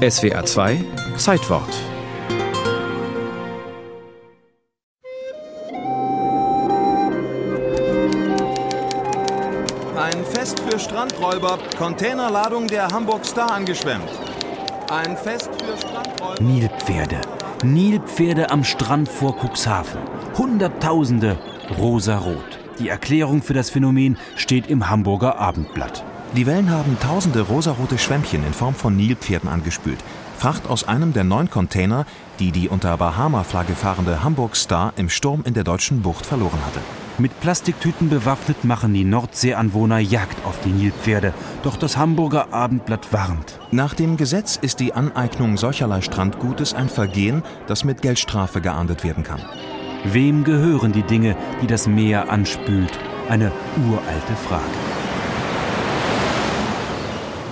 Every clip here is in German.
SWA 2 Zeitwort Ein Fest für Strandräuber, Containerladung der Hamburg Star angeschwemmt. Ein Fest für Strandräuber. Nilpferde. Nilpferde am Strand vor Cuxhaven. Hunderttausende rosarot. Die Erklärung für das Phänomen steht im Hamburger Abendblatt. Die Wellen haben tausende rosarote Schwämmchen in Form von Nilpferden angespült. Fracht aus einem der neun Container, die die unter Bahama-Flagge fahrende Hamburg Star im Sturm in der deutschen Bucht verloren hatte. Mit Plastiktüten bewaffnet machen die Nordseeanwohner Jagd auf die Nilpferde. Doch das Hamburger Abendblatt warnt. Nach dem Gesetz ist die Aneignung solcherlei Strandgutes ein Vergehen, das mit Geldstrafe geahndet werden kann. Wem gehören die Dinge, die das Meer anspült? Eine uralte Frage.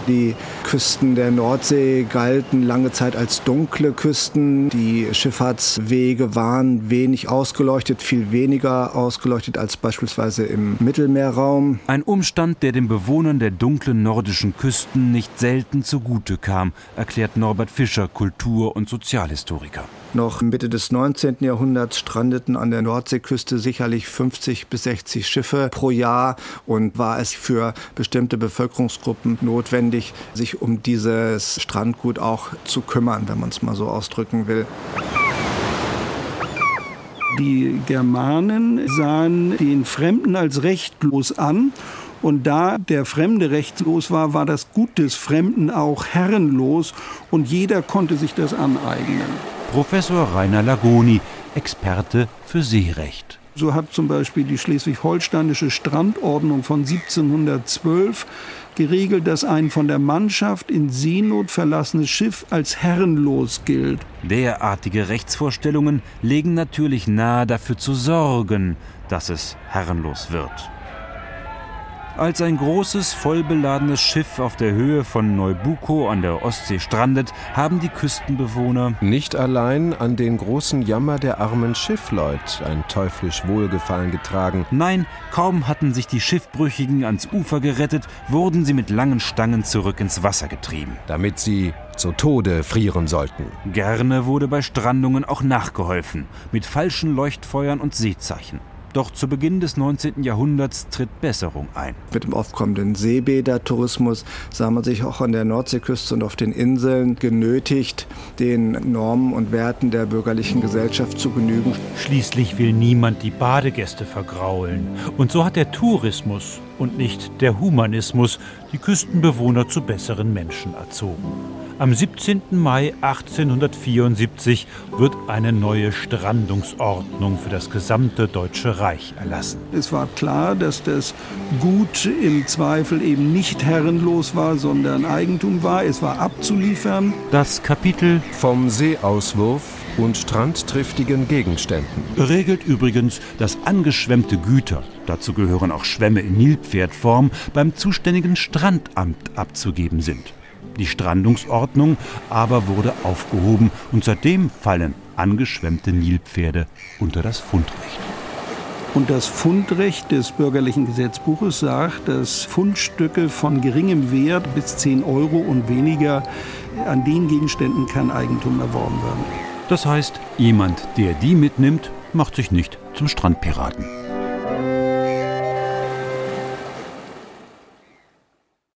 Die Küsten der Nordsee galten lange Zeit als dunkle Küsten. Die Schifffahrtswege waren wenig ausgeleuchtet, viel weniger ausgeleuchtet als beispielsweise im Mittelmeerraum. Ein Umstand, der den Bewohnern der dunklen nordischen Küsten nicht selten zugute kam, erklärt Norbert Fischer, Kultur- und Sozialhistoriker. Noch Mitte des 19. Jahrhunderts strandeten an der Nordseeküste sicherlich 50 bis 60 Schiffe pro Jahr und war es für bestimmte Bevölkerungsgruppen notwendig, sich um dieses Strandgut auch zu kümmern, wenn man es mal so ausdrücken will. Die Germanen sahen den Fremden als rechtlos an und da der Fremde rechtslos war, war das Gut des Fremden auch herrenlos und jeder konnte sich das aneignen. Professor Rainer Lagoni, Experte für Seerecht. So hat zum Beispiel die schleswig-holsteinische Strandordnung von 1712 geregelt, dass ein von der Mannschaft in Seenot verlassenes Schiff als herrenlos gilt. Derartige Rechtsvorstellungen legen natürlich nahe, dafür zu sorgen, dass es herrenlos wird. Als ein großes, vollbeladenes Schiff auf der Höhe von Neubuko an der Ostsee strandet, haben die Küstenbewohner nicht allein an den großen Jammer der armen Schiffleut ein teuflisch Wohlgefallen getragen. Nein, kaum hatten sich die Schiffbrüchigen ans Ufer gerettet, wurden sie mit langen Stangen zurück ins Wasser getrieben. Damit sie zu Tode frieren sollten. Gerne wurde bei Strandungen auch nachgeholfen, mit falschen Leuchtfeuern und Seezeichen. Doch zu Beginn des 19. Jahrhunderts tritt Besserung ein. Mit dem aufkommenden Seebädertourismus sah man sich auch an der Nordseeküste und auf den Inseln genötigt, den Normen und Werten der bürgerlichen Gesellschaft zu genügen. Schließlich will niemand die Badegäste vergraulen. Und so hat der Tourismus und nicht der Humanismus die Küstenbewohner zu besseren Menschen erzogen. Am 17. Mai 1874 wird eine neue Strandungsordnung für das gesamte Deutsche Reich erlassen. Es war klar, dass das Gut im Zweifel eben nicht herrenlos war, sondern Eigentum war. Es war abzuliefern. Das Kapitel vom Seeauswurf und strandtriftigen Gegenständen. Regelt übrigens, dass angeschwemmte Güter, dazu gehören auch Schwämme in Nilpferdform, beim zuständigen Strandamt abzugeben sind. Die Strandungsordnung aber wurde aufgehoben und seitdem fallen angeschwemmte Nilpferde unter das Fundrecht. Und das Fundrecht des bürgerlichen Gesetzbuches sagt, dass Fundstücke von geringem Wert bis 10 Euro und weniger an den Gegenständen kann Eigentum erworben werden. Das heißt, jemand, der die mitnimmt, macht sich nicht zum Strandpiraten.